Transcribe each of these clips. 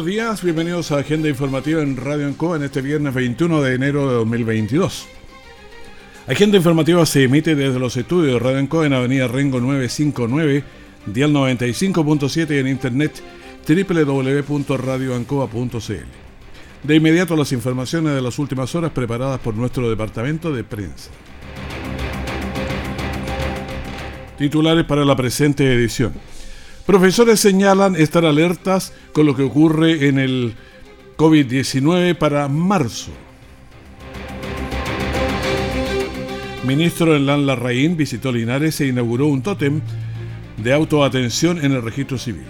Buenos días, bienvenidos a Agenda Informativa en Radio Ancoa en este viernes 21 de enero de 2022. Agenda Informativa se emite desde los estudios de Radio Ancoa en Avenida Rengo 959, dial 95.7 y en internet www.radioancoa.cl. De inmediato las informaciones de las últimas horas preparadas por nuestro departamento de prensa. Titulares para la presente edición. Profesores señalan estar alertas con lo que ocurre en el COVID-19 para marzo. Ministro Enlán Larraín visitó Linares e inauguró un tótem de autoatención en el registro civil.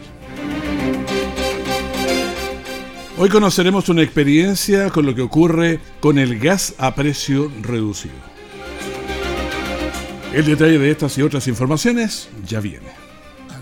Hoy conoceremos una experiencia con lo que ocurre con el gas a precio reducido. El detalle de estas y otras informaciones ya viene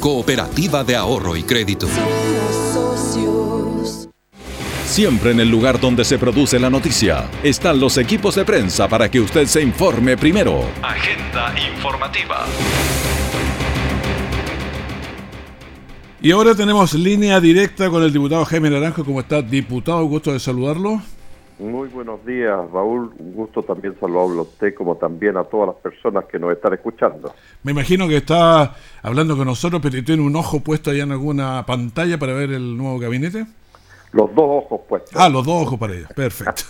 Cooperativa de Ahorro y Crédito. Siempre en el lugar donde se produce la noticia están los equipos de prensa para que usted se informe primero. Agenda informativa. Y ahora tenemos línea directa con el diputado Jaime Naranjo. ¿Cómo está, diputado? Gusto de saludarlo. Muy buenos días, Raúl. Un gusto también saludarlo a usted, como también a todas las personas que nos están escuchando. Me imagino que está hablando con nosotros, pero tiene un ojo puesto allá en alguna pantalla para ver el nuevo gabinete. Los dos ojos puestos. Ah, los dos ojos para ella. Perfecto.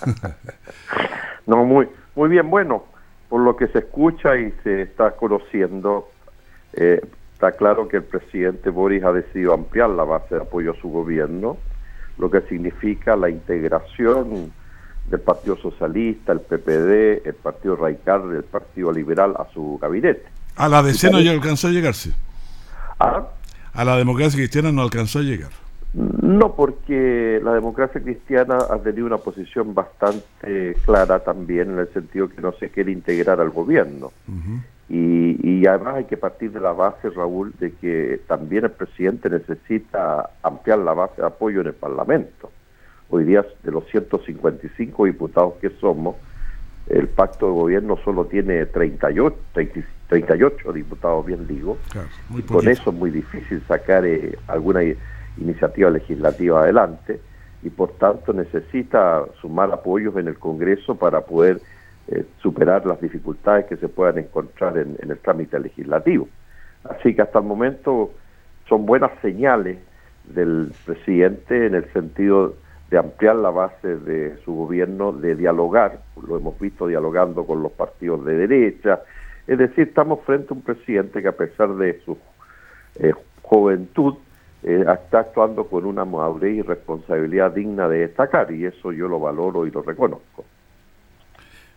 no, muy, muy bien. Bueno, por lo que se escucha y se está conociendo, eh, está claro que el presidente Boris ha decidido ampliar la base de apoyo a su gobierno, lo que significa la integración del Partido Socialista, el PPD, el Partido Radical, el Partido Liberal a su gabinete. A la DC no ya alcanzó a llegarse. ¿Ah? A la democracia cristiana no alcanzó a llegar. No, porque la democracia cristiana ha tenido una posición bastante clara también en el sentido que no se quiere integrar al gobierno. y, y, además hay que partir de la base, Raúl, de que también el presidente necesita ampliar la base de apoyo en el Parlamento. Hoy día, de los 155 diputados que somos, el pacto de gobierno solo tiene 38, 38 diputados, bien digo. Con eso es muy difícil sacar eh, alguna iniciativa legislativa adelante y por tanto necesita sumar apoyos en el Congreso para poder eh, superar las dificultades que se puedan encontrar en, en el trámite legislativo. Así que hasta el momento son buenas señales del presidente en el sentido de ampliar la base de su gobierno, de dialogar, lo hemos visto dialogando con los partidos de derecha, es decir, estamos frente a un presidente que a pesar de su eh, juventud eh, está actuando con una madurez y responsabilidad digna de destacar y eso yo lo valoro y lo reconozco.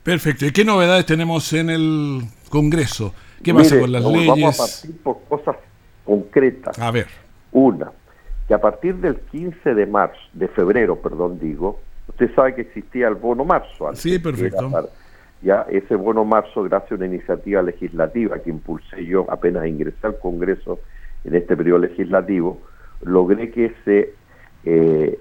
Perfecto. ¿Y qué novedades tenemos en el Congreso? ¿Qué pasa con las leyes? Vamos a partir por cosas concretas. A ver. Una, que a partir del 15 de marzo, de febrero, perdón, digo, usted sabe que existía el bono marzo. sí, perfecto. ya ese bono marzo, gracias a una iniciativa legislativa que impulsé yo apenas ingresé al Congreso en este periodo legislativo, logré que ese eh,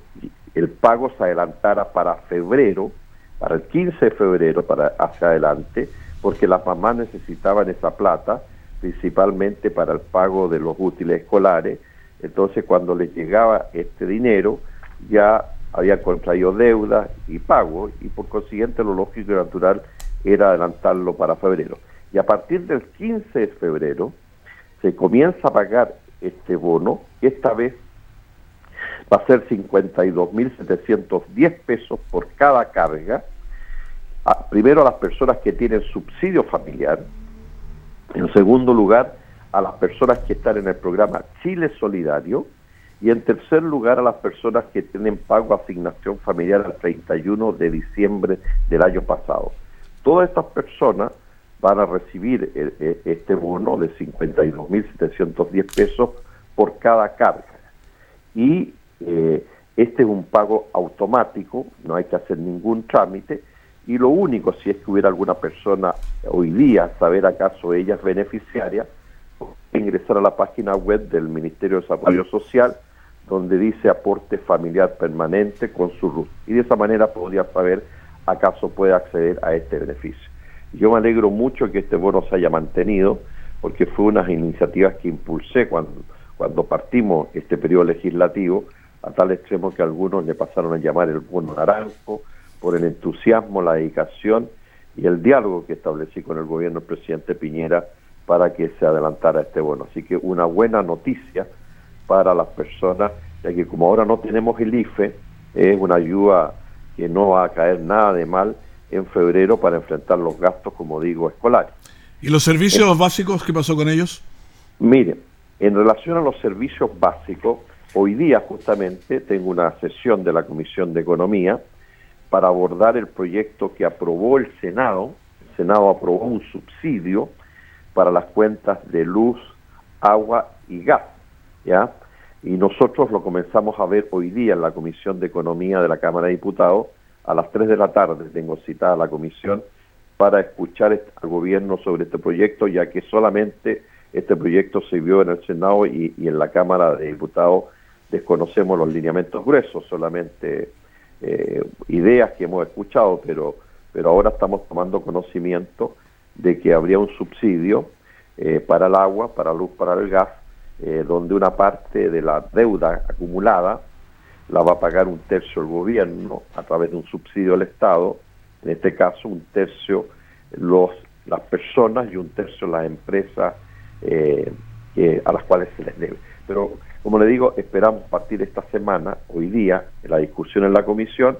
el pago se adelantara para febrero, para el 15 de febrero, para hacia adelante, porque las mamás necesitaban esa plata, principalmente para el pago de los útiles escolares, entonces, cuando les llegaba este dinero, ya había contraído deuda y pago, y por consiguiente lo lógico y natural era adelantarlo para febrero. Y a partir del 15 de febrero se comienza a pagar este bono, esta vez va a ser 52.710 pesos por cada carga, primero a las personas que tienen subsidio familiar, en segundo lugar a las personas que están en el programa Chile Solidario y en tercer lugar a las personas que tienen pago asignación familiar al 31 de diciembre del año pasado. Todas estas personas van a recibir eh, eh, este bono de 52.710 pesos por cada carga. Y eh, este es un pago automático, no hay que hacer ningún trámite, y lo único, si es que hubiera alguna persona hoy día, saber acaso ella es beneficiaria, ingresar a la página web del Ministerio de Desarrollo Social, donde dice aporte familiar permanente con su RUT. Y de esa manera podría saber acaso puede acceder a este beneficio. Yo me alegro mucho que este bono se haya mantenido, porque fue una iniciativas que impulsé cuando, cuando partimos este periodo legislativo, a tal extremo que algunos le pasaron a llamar el bono naranjo, por el entusiasmo, la dedicación y el diálogo que establecí con el gobierno del presidente Piñera para que se adelantara este bono. Así que una buena noticia para las personas, ya que como ahora no tenemos el IFE, es una ayuda que no va a caer nada de mal en febrero para enfrentar los gastos, como digo, escolares. ¿Y los servicios básicos, qué pasó con ellos? Miren, en relación a los servicios básicos, hoy día justamente tengo una sesión de la Comisión de Economía para abordar el proyecto que aprobó el Senado. El Senado aprobó un subsidio para las cuentas de luz, agua y gas, ¿ya? Y nosotros lo comenzamos a ver hoy día en la Comisión de Economía de la Cámara de Diputados. A las 3 de la tarde tengo citada la comisión para escuchar al gobierno sobre este proyecto, ya que solamente este proyecto se vio en el Senado y, y en la Cámara de Diputados desconocemos los lineamientos gruesos, solamente eh, ideas que hemos escuchado, pero, pero ahora estamos tomando conocimiento de que habría un subsidio eh, para el agua, para luz, para el gas, eh, donde una parte de la deuda acumulada la va a pagar un tercio el gobierno a través de un subsidio del Estado, en este caso un tercio los las personas y un tercio las empresas a las cuales se les debe. Pero como le digo, esperamos partir esta semana, hoy día, en la discusión en la comisión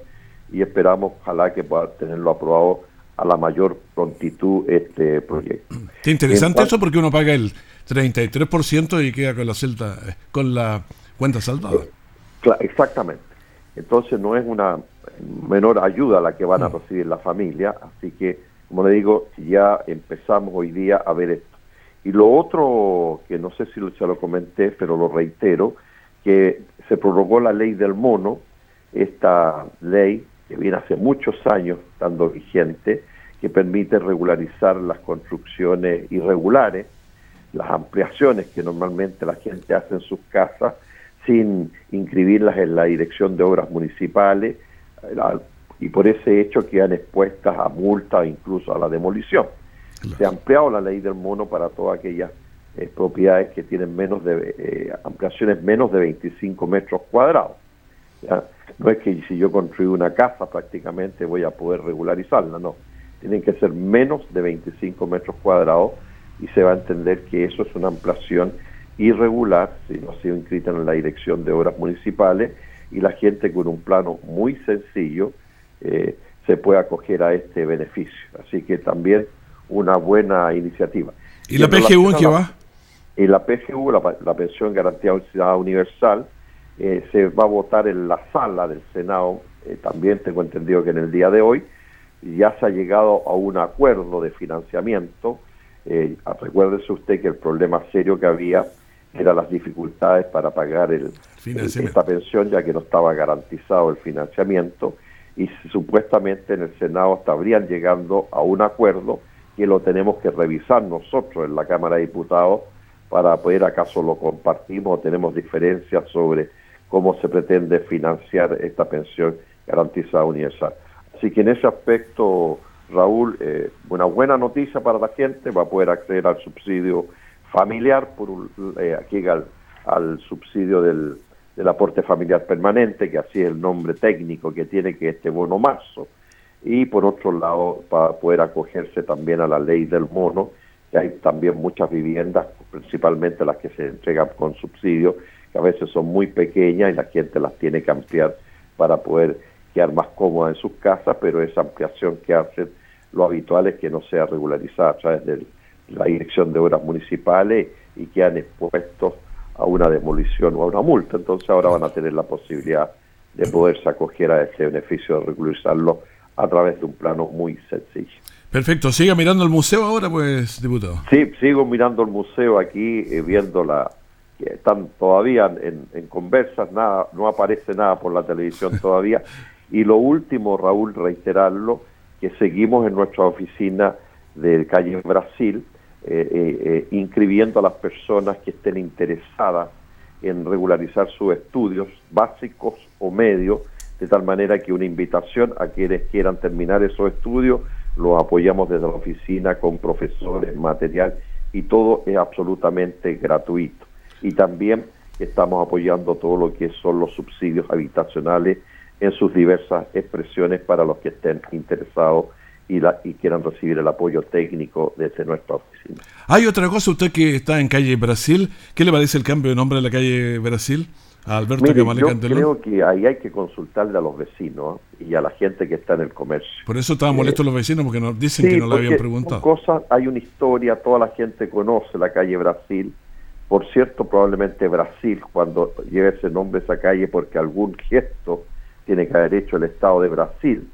y esperamos, ojalá, que pueda tenerlo aprobado a la mayor prontitud este proyecto. Qué interesante eso porque uno paga el 33% y queda con la celda, con la cuenta saldada. exactamente. Entonces no es una menor ayuda la que van a mm. recibir la familia, así que, como le digo, ya empezamos hoy día a ver esto. Y lo otro, que no sé si se lo comenté, pero lo reitero, que se prorrogó la ley del mono, esta ley que viene hace muchos años estando vigente, que permite regularizar las construcciones irregulares, las ampliaciones que normalmente la gente hace en sus casas sin inscribirlas en la dirección de obras municipales y por ese hecho quedan expuestas a multa e incluso a la demolición. Se ha ampliado la ley del mono para todas aquellas eh, propiedades que tienen menos de eh, ampliaciones menos de 25 metros cuadrados. No es que si yo construí una casa prácticamente voy a poder regularizarla, no. Tienen que ser menos de 25 metros cuadrados y se va a entender que eso es una ampliación irregular si no ha sido inscrita en la dirección de obras municipales y la gente con un plano muy sencillo eh, se puede acoger a este beneficio. Así que también una buena iniciativa. ¿Y, la PGU en qué va? Y la PGU, la, Pensión Garantía Universal, eh, se va a votar en la sala del Senado, eh, también tengo entendido que en el día de hoy, ya se ha llegado a un acuerdo de financiamiento. Eh, recuérdese usted que el problema serio que había era las dificultades para pagar el, esta pensión, ya que no estaba garantizado el financiamiento, y supuestamente en el Senado estarían llegando a un acuerdo que lo tenemos que revisar nosotros en la Cámara de Diputados para poder acaso lo compartimos o tenemos diferencias sobre cómo se pretende financiar esta pensión garantizada universal. Así que en ese aspecto, Raúl, eh, una buena noticia para la gente, va a poder acceder al subsidio familiar, por eh, aquí al, subsidio del, del aporte familiar permanente, que así es el nombre técnico que tiene que este bono marzo. Y por otro lado para poder acogerse también a la ley del mono, que hay también muchas viviendas, principalmente las que se entregan con subsidio, que a veces son muy pequeñas y la gente las tiene que ampliar para poder quedar más cómoda en sus casas, pero esa ampliación que hacen lo habitual es que no sea regularizada a través de la Dirección de Obras Municipales y quedan expuestos a una demolición o a una multa. Entonces ahora van a tener la posibilidad de poderse acoger a ese beneficio de regularizarlo a través de un plano muy sencillo. Perfecto, siga mirando el museo ahora, pues, diputado. Sí, sigo mirando el museo aquí, eh, viendo la que están todavía en, en, conversas, nada, no aparece nada por la televisión todavía. y lo último, Raúl, reiterarlo, que seguimos en nuestra oficina de calle Brasil, eh, eh, eh, inscribiendo a las personas que estén interesadas en regularizar sus estudios básicos o medios, de tal manera que una invitación a quienes quieran terminar esos estudios, los apoyamos desde la oficina con profesores, material y todo es absolutamente gratuito. Y también estamos apoyando todo lo que son los subsidios habitacionales en sus diversas expresiones para los que estén interesados y, la, y quieran recibir el apoyo técnico desde nuestra oficina. Hay otra cosa, usted que está en calle Brasil, ¿qué le parece el cambio de nombre de la calle Brasil? A Alberto Mire, yo creo que ahí hay que consultarle a los vecinos y a la gente que está en el comercio. Por eso estaban molestos eh, los vecinos porque nos dicen que no le habían preguntado. Hay una historia, toda la gente conoce la calle Brasil. Por cierto, probablemente Brasil, cuando lleve ese nombre esa calle, porque algún gesto tiene que haber hecho el Estado de Brasil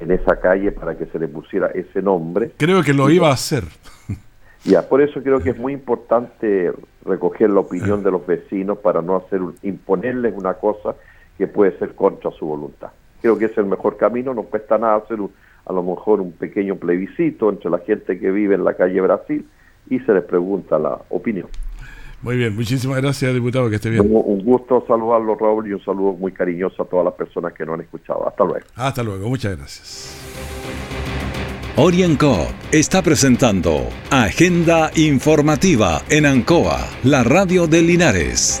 en esa calle para que se le pusiera ese nombre. Creo que lo iba a hacer. Ya, por eso creo que es muy importante recoger la opinión de los vecinos para no hacer imponerles una cosa que puede ser contra su voluntad. Creo que es el mejor camino, no cuesta nada hacer a lo mejor un pequeño plebiscito entre la gente que vive en la calle Brasil y se les pregunta la opinión. Muy bien, muchísimas gracias, diputado, que esté bien. Un gusto saludarlo, Raúl, y un saludo muy cariñoso a todas las personas que nos han escuchado. Hasta luego. Hasta luego, muchas gracias. Orienco está presentando Agenda Informativa en Ancoa, la radio de Linares.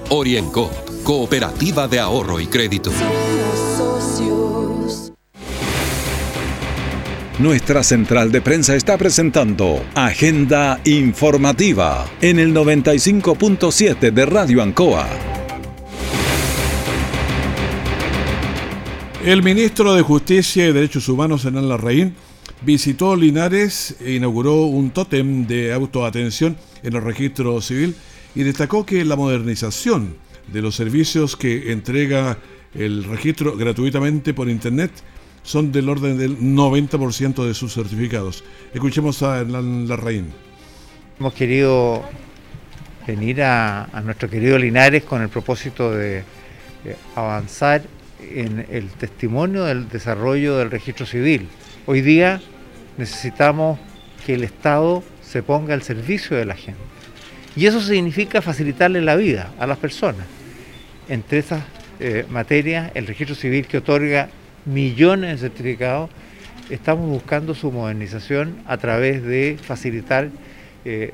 Orienco Cooperativa de Ahorro y Crédito. Nuestra central de prensa está presentando Agenda Informativa en el 95.7 de Radio Ancoa. El ministro de Justicia y Derechos Humanos, Hernán Larraín, visitó Linares e inauguró un tótem de autoatención en el registro civil y destacó que la modernización de los servicios que entrega el registro gratuitamente por Internet son del orden del 90% de sus certificados. Escuchemos a Hernán Larraín. Hemos querido venir a, nuestro querido Linares con el propósito de avanzar en el testimonio del desarrollo del registro civil. Hoy día necesitamos que el Estado se ponga al servicio de la gente. Y eso significa facilitarle la vida a las personas entre esas eh, materias, el registro civil que otorga millones de certificados, estamos buscando su modernización a través de facilitar eh,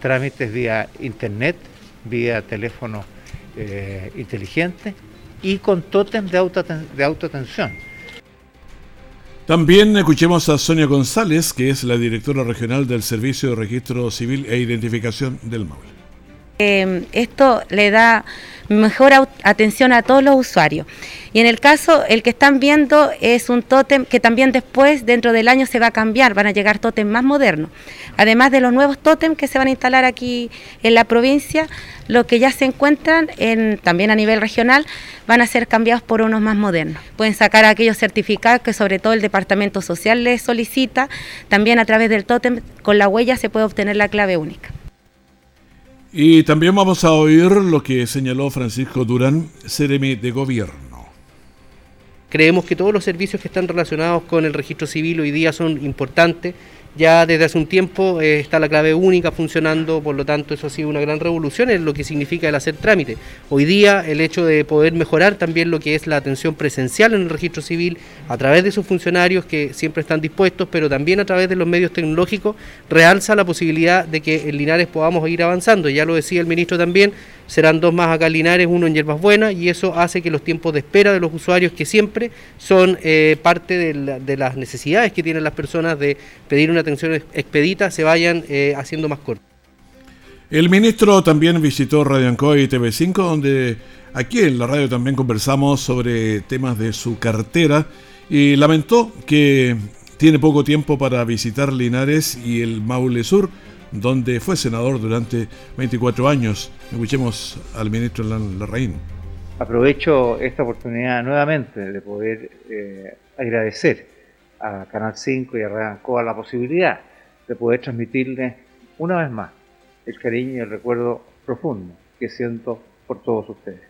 trámites vía internet, vía teléfono eh, inteligente y con tótem de, auto, de autoatención. También escuchemos a Sonia González, que es la directora regional del Servicio de Registro Civil e Identificación del Maule. Esto le da mejor atención a todos los usuarios. Y en el caso, el que están viendo es un tótem que también después, dentro del año, se va a cambiar, van a llegar tótems más modernos. Además de los nuevos tótems que se van a instalar aquí en la provincia, los que ya se encuentran en, también a nivel regional van a ser cambiados por unos más modernos. Pueden sacar aquellos certificados que sobre todo el Departamento Social les solicita. También a través del tótem, con la huella se puede obtener la clave única. Y también vamos a oír lo que señaló Francisco Durán, Ceremi de Gobierno. Creemos que todos los servicios que están relacionados con el registro civil hoy día son importantes ya desde hace un tiempo eh, está la clave única funcionando, por lo tanto eso ha sido una gran revolución en lo que significa el hacer trámite. Hoy día el hecho de poder mejorar también lo que es la atención presencial en el registro civil a través de sus funcionarios que siempre están dispuestos, pero también a través de los medios tecnológicos, realza la posibilidad de que en Linares podamos ir avanzando. Ya lo decía el ministro también, serán dos más acá en Linares, uno en Hierbas Buenas, y eso hace que los tiempos de espera de los usuarios, que siempre son eh, parte de, las necesidades que tienen las personas de pedir una atención expedita, se vayan eh, haciendo más cortos. El ministro también visitó Radio Ancoy y TV5, donde aquí en la radio también conversamos sobre temas de su cartera y lamentó que tiene poco tiempo para visitar Linares y el Maule Sur donde fue senador durante 24 años. Escuchemos al ministro Larraín. Aprovecho esta oportunidad nuevamente de poder eh, agradecer a Canal 5 y a Redancoa la posibilidad de poder transmitirles una vez más el cariño y el recuerdo profundo que siento por todos ustedes.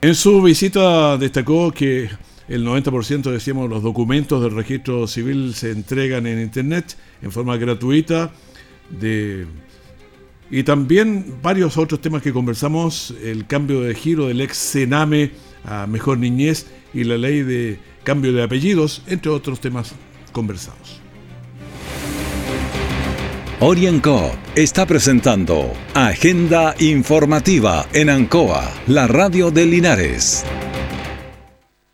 En su visita destacó que el 90% decíamos los documentos del registro civil se entregan en internet en forma gratuita de y también varios otros temas que conversamos, el cambio de giro del ex Sename a Mejor Niñez y la ley de cambio de apellidos, entre otros temas conversados. Orienco está presentando Agenda Informativa en Ancoa, la radio de Linares.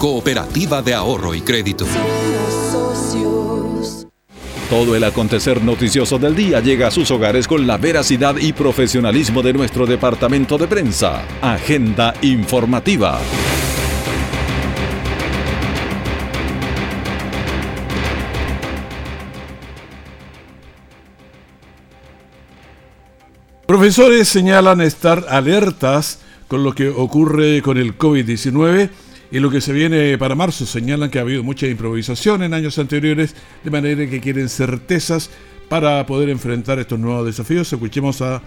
Cooperativa de Ahorro y Crédito. Todo el acontecer noticioso del día llega a sus hogares con la veracidad y profesionalismo de nuestro departamento de prensa. Agenda informativa. Profesores señalan estar alertas con lo que ocurre con el COVID-19 y lo que se viene para marzo señalan que ha habido mucha improvisación en años anteriores, de manera que quieren certezas para poder enfrentar estos nuevos desafíos. Escuchemos a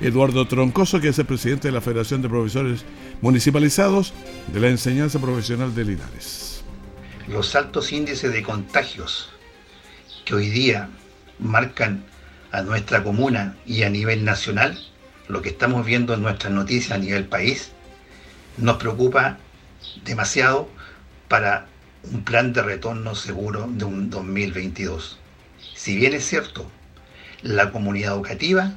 Eduardo Troncoso, que es el presidente de la Federación de Profesores Municipalizados de la Enseñanza Profesional de Linares. Los altos índices de contagios que hoy día marcan a nuestra comuna y a nivel nacional, lo que estamos viendo en nuestras noticias a nivel país, nos preocupa demasiado para un plan de retorno seguro de un 2022. Si bien es cierto, la comunidad educativa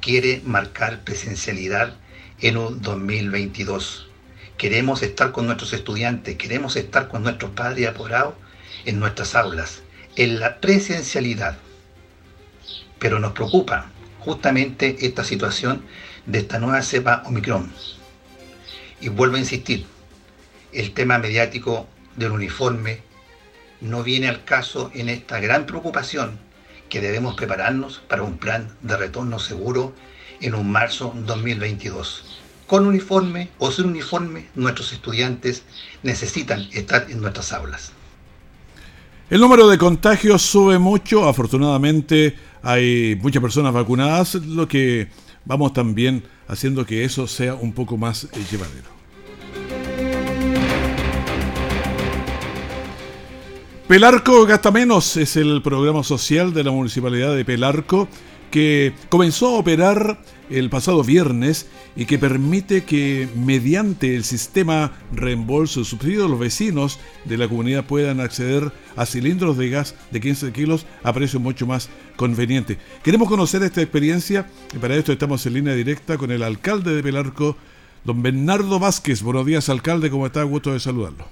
quiere marcar presencialidad en un 2022. Queremos estar con nuestros estudiantes, queremos estar con nuestros padres apoderados en nuestras aulas, en la presencialidad. Pero nos preocupa justamente esta situación de esta nueva cepa Omicron. Y vuelvo a insistir, el tema mediático del uniforme no viene al caso en esta gran preocupación que debemos prepararnos para un plan de retorno seguro en un marzo 2022. Con uniforme o sin uniforme, nuestros estudiantes necesitan estar en nuestras aulas. El número de contagios sube mucho, afortunadamente hay muchas personas vacunadas, lo que vamos también haciendo que eso sea un poco más llevadero. Pelarco Gasta Menos es el programa social de la Municipalidad de Pelarco que comenzó a operar el pasado viernes y que permite que mediante el sistema reembolso subsidio los vecinos de la comunidad puedan acceder a cilindros de gas de 15 kilos a precio mucho más conveniente. Queremos conocer esta experiencia y para esto estamos en línea directa con el alcalde de Pelarco, don Bernardo Vázquez. Buenos días, alcalde, ¿cómo está? Gusto de saludarlo.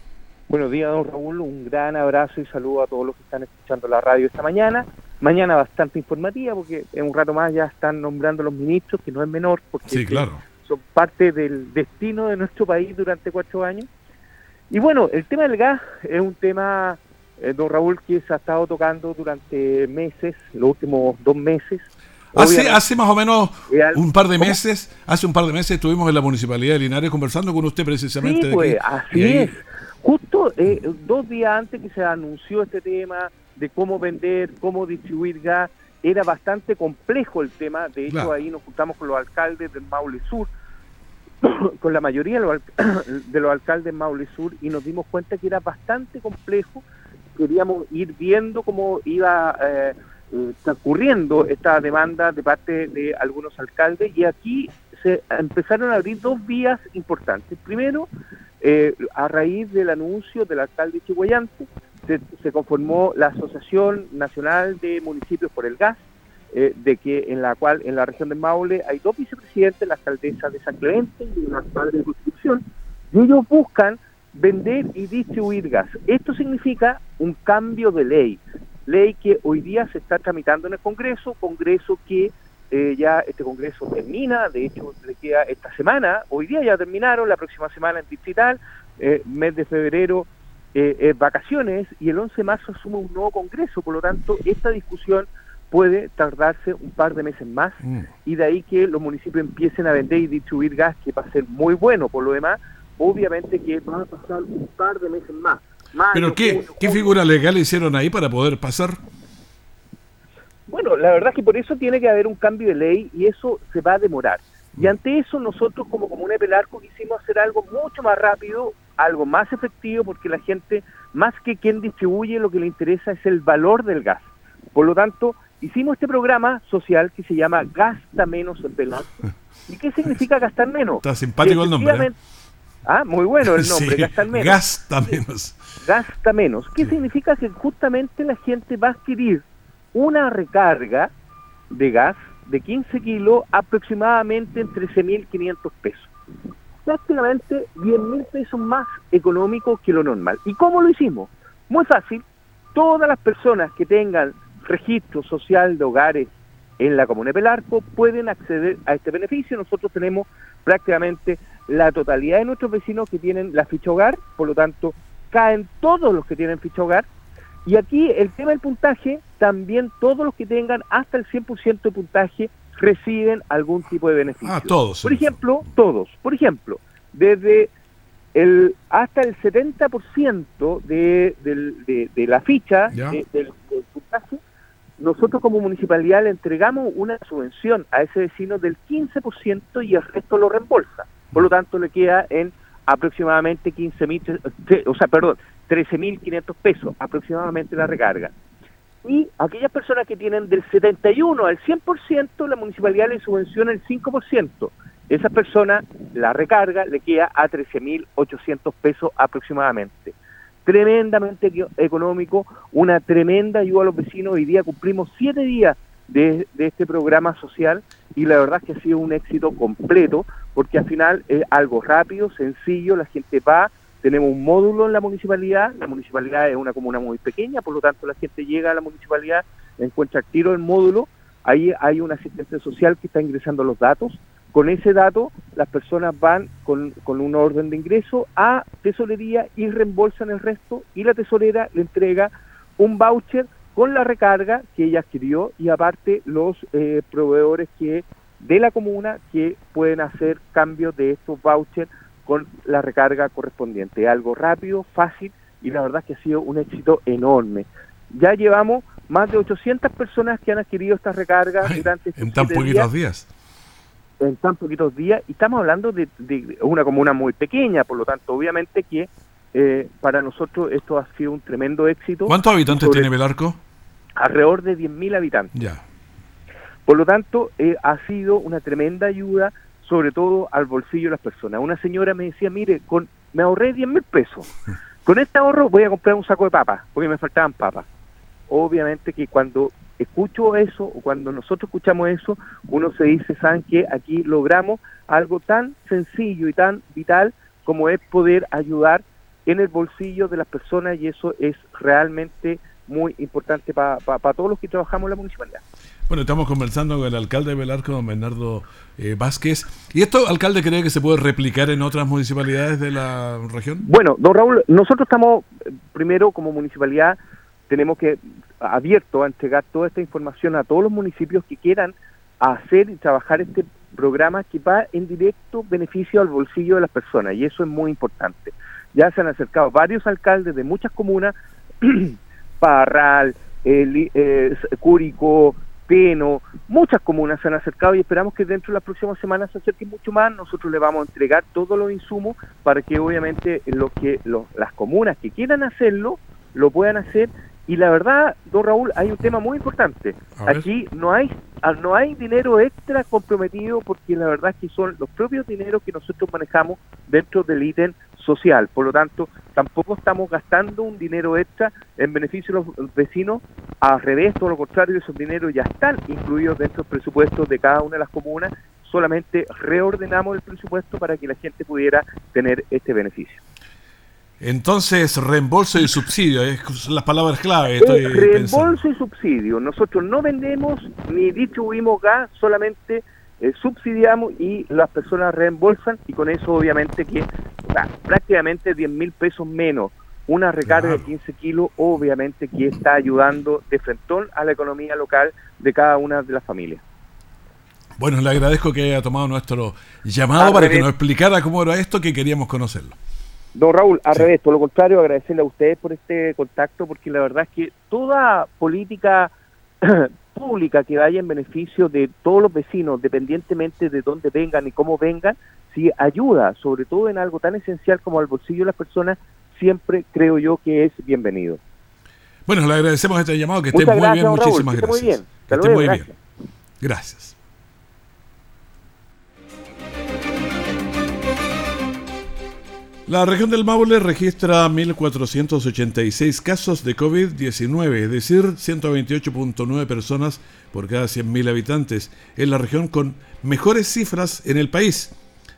Buenos días, don Raúl. Un gran abrazo y saludo a todos los que están escuchando la radio esta mañana. Mañana bastante informativa porque en un rato más ya están nombrando los ministros, que no es menor, porque son parte del destino de nuestro país durante cuatro años. Y bueno, el tema del gas es un tema eh, don Raúl, que se ha estado tocando durante meses, los últimos dos meses. Hace, hace más o menos un par de meses, hace un par de meses estuvimos en la Municipalidad de Linares conversando con usted precisamente. Sí, pues, así es. Justo eh, dos días antes que se anunció este tema de cómo vender, cómo distribuir gas, era bastante complejo el tema. De hecho, ahí nos juntamos con los alcaldes del Maule Sur, con la mayoría de los, de los alcaldes Maule Sur, y nos dimos cuenta que era bastante complejo. Queríamos ir viendo cómo iba eh, eh, transcurriendo esta demanda de parte de algunos alcaldes, y aquí se empezaron a abrir dos vías importantes. Primero, eh, a raíz del anuncio del alcalde Chihuayante, se, conformó la Asociación Nacional de Municipios por el Gas, eh, de que en la cual en la región de Maule hay dos vicepresidentes, la alcaldesa de San Clemente y una alcalde de Constitución, y ellos buscan vender y distribuir gas. Esto significa un cambio de ley, ley que hoy día se está tramitando en el Congreso, Congreso que eh, ya este Congreso termina, de hecho le queda esta semana, hoy día ya terminaron, la próxima semana en digital, eh, mes de febrero eh, vacaciones y el 11 de marzo asume un nuevo Congreso, por lo tanto esta discusión puede tardarse un par de meses más mm. y de ahí que los municipios empiecen a vender y distribuir gas, que va a ser muy bueno por lo demás, obviamente que va a pasar un par de meses más. ¿Pero qué, qué figura legal hicieron ahí para poder pasar? Bueno, la verdad es que por eso tiene que haber un cambio de ley y eso se va a demorar. Y ante eso nosotros como Comuna de Pelarco quisimos hacer algo mucho más rápido, algo más efectivo, porque la gente, más que quien distribuye, lo que le interesa es el valor del gas. Por lo tanto, hicimos este programa social que se llama Gasta Menos en Pelarco. ¿Y qué significa gastar menos? Está simpático el nombre. ¿eh? Ah, muy bueno el nombre, gastar menos. Gasta menos. Gasta menos. ¿Qué significa? Que justamente la gente va a adquirir una recarga de gas de 15 kilos aproximadamente en 13.500 pesos. Prácticamente 10.000 pesos más económicos que lo normal. ¿Y cómo lo hicimos? Muy fácil. Todas las personas que tengan registro social de hogares en la Comuna de Pelarco pueden acceder a este beneficio. Nosotros tenemos prácticamente la totalidad de nuestros vecinos que tienen la ficha hogar, por lo tanto, caen todos los que tienen ficha hogar. Y aquí el tema del puntaje también todos los que tengan hasta el 100% de puntaje reciben algún tipo de beneficio. Ah, todos. Por ejemplo, todos. Por ejemplo, desde el hasta el 70% de, de, de, la ficha del, puntaje, nosotros como municipalidad le entregamos una subvención a ese vecino del 15% y el resto lo reembolsa. Por lo tanto, le queda en aproximadamente 15 mil, eh, o sea, perdón, 13.500 pesos aproximadamente la recarga. Y aquellas personas que tienen del 71 al 100%, la municipalidad le subvenciona el 5%. Esa persona, la recarga, le queda a 13.800 pesos aproximadamente. Tremendamente económico, una tremenda ayuda a los vecinos. Hoy día cumplimos siete días de, de, este programa social y la verdad es que ha sido un éxito completo porque al final es algo rápido, sencillo, la gente va, tenemos un módulo en la municipalidad, la municipalidad es una comuna muy pequeña, por lo tanto la gente llega a la municipalidad, encuentra tiro el módulo, ahí hay un asistente social que está ingresando los datos, con ese dato las personas van con, con un orden de ingreso a tesorería y reembolsan el resto y la tesorera le entrega un voucher con la recarga que ella adquirió y aparte los eh, proveedores que de la comuna que pueden hacer cambios de estos vouchers con la recarga correspondiente. Algo rápido, fácil y la verdad que ha sido un éxito enorme. Ya llevamos más de 800 personas que han adquirido estas recargas durante en tan poquitos días. En tan poquitos días y estamos hablando de, una comuna muy pequeña, por lo tanto, obviamente que eh, para nosotros esto ha sido un tremendo éxito. ¿Cuántos habitantes tiene Belarco? Alrededor de 10.000 habitantes. Ya. Por lo tanto, eh, ha sido una tremenda ayuda sobre todo al bolsillo de las personas. Una señora me decía, mire, con, me ahorré 10 mil pesos. Con este ahorro voy a comprar un saco de papas, porque me faltaban papas. Obviamente que cuando escucho eso, o cuando nosotros escuchamos eso, uno se dice, ¿saben que Aquí logramos algo tan sencillo y tan vital como es poder ayudar en el bolsillo de las personas y eso es realmente muy importante para todos los que trabajamos en la municipalidad. Bueno, estamos conversando con el alcalde de Velarco, don Bernardo eh, Vázquez. ¿Y esto, alcalde, cree que se puede replicar en otras municipalidades de la región? Bueno, don Raúl, nosotros estamos, primero como municipalidad, tenemos que abierto a entregar toda esta información a todos los municipios que quieran hacer y trabajar este programa que va en directo beneficio al bolsillo de las personas y eso es muy importante. Ya se han acercado varios alcaldes de muchas comunas, Parral, eh, Cúrico, Peno, muchas comunas se han acercado y esperamos que dentro de las próximas semanas se acerquen mucho más. Nosotros le vamos a entregar todos los insumos para que obviamente lo que las comunas que quieran hacerlo lo puedan hacer. Y la verdad, don Raúl, hay un tema muy importante. Aquí no hay ah, no hay dinero extra comprometido porque la verdad es que son los propios dineros que nosotros manejamos dentro del ítem social. Por lo tanto, tampoco estamos gastando un dinero extra en beneficio de los vecinos. Al revés, todo lo contrario, esos dineros ya están incluidos dentro del presupuesto de cada una de las comunas. Solamente reordenamos el presupuesto para que la gente pudiera tener este beneficio. Entonces, reembolso y subsidio, son las palabras clave. reembolso y subsidio. Nosotros no vendemos ni distribuimos gas, solamente eh, subsidiamos y las personas reembolsan y con eso obviamente que prácticamente 10 mil pesos menos una recarga de 15 kilos obviamente que está ayudando de frente a la economía local de cada una de las familias. Bueno, le agradezco que haya tomado nuestro llamado para que nos explicara cómo era esto que queríamos conocerlo. Don Raúl, al revés, por lo contrario, agradecerle a ustedes por este contacto, porque la verdad es que toda política pública que vaya en beneficio de todos los vecinos, dependientemente de dónde vengan y cómo vengan, si ayuda, sobre todo en algo tan esencial como al bolsillo de las personas, siempre creo yo que es bienvenido. Bueno, le agradecemos este llamado, que esté muy bien, muchísimas gracias. Muy bien. Que esté muy bien. Gracias. La región del Maule registra 1.486 casos de COVID-19, es decir, 128.9 personas por cada 100.000 habitantes. en la región con mejores cifras en el país,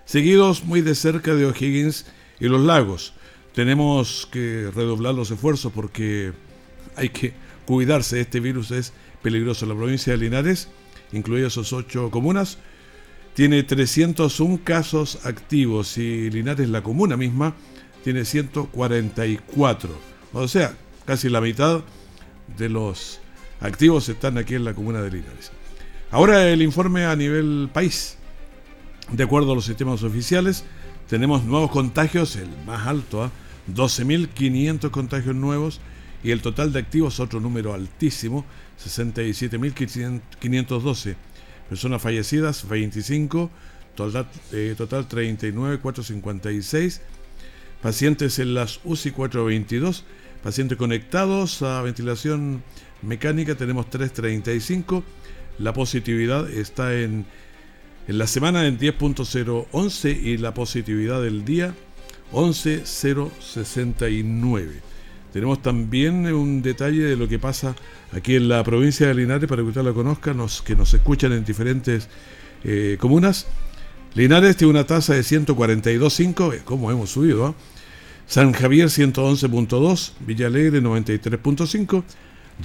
seguidos muy de cerca de O'Higgins y los lagos. Tenemos que redoblar los esfuerzos porque hay que cuidarse. Este virus es peligroso. La provincia de Linares, incluidas sus ocho comunas, tiene 301 casos activos y Linares, la comuna misma, tiene 144. O sea, casi la mitad de los activos están aquí en la comuna de Linares. Ahora el informe a nivel país. De acuerdo a los sistemas oficiales, tenemos nuevos contagios, el más alto, 12.500 ¿ah? contagios nuevos y el total de activos, otro número altísimo, 67.512. Personas fallecidas, 25. Total, eh, total 39, 456. Pacientes en las UCI 422. Pacientes conectados a ventilación mecánica tenemos 335. La positividad está en, en la semana en 10.011 y la positividad del día 11.069. Tenemos también un detalle de lo que pasa aquí en la provincia de Linares, para que usted lo conozca, que nos escuchan en diferentes eh, comunas. Linares tiene una tasa de 142.5, eh, ¿cómo hemos subido? Ah? San Javier 111.2, Villa Alegre 93.5,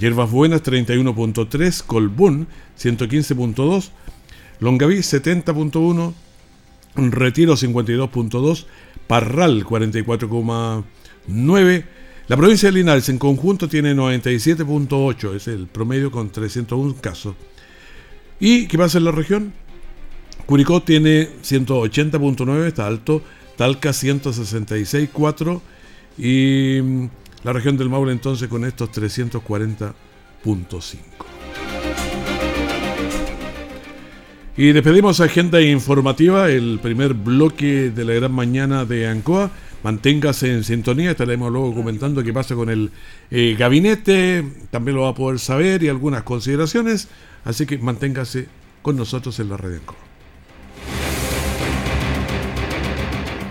Hierbas Buenas 31.3, Colbún 115.2, Longaví 70.1, Retiro 52.2, Parral 44.9, la provincia de Linares en conjunto tiene 97.8, es el promedio con 301 casos. ¿Y qué pasa en la región? Curicó tiene 180.9, está alto. Talca 166.4 y mm, la región del Maule entonces con estos 340.5. Y despedimos agenda informativa, el primer bloque de la gran mañana de Ancoa. Manténgase en sintonía, estaremos luego comentando qué pasa con el eh, gabinete, también lo va a poder saber y algunas consideraciones, así que manténgase con nosotros en la red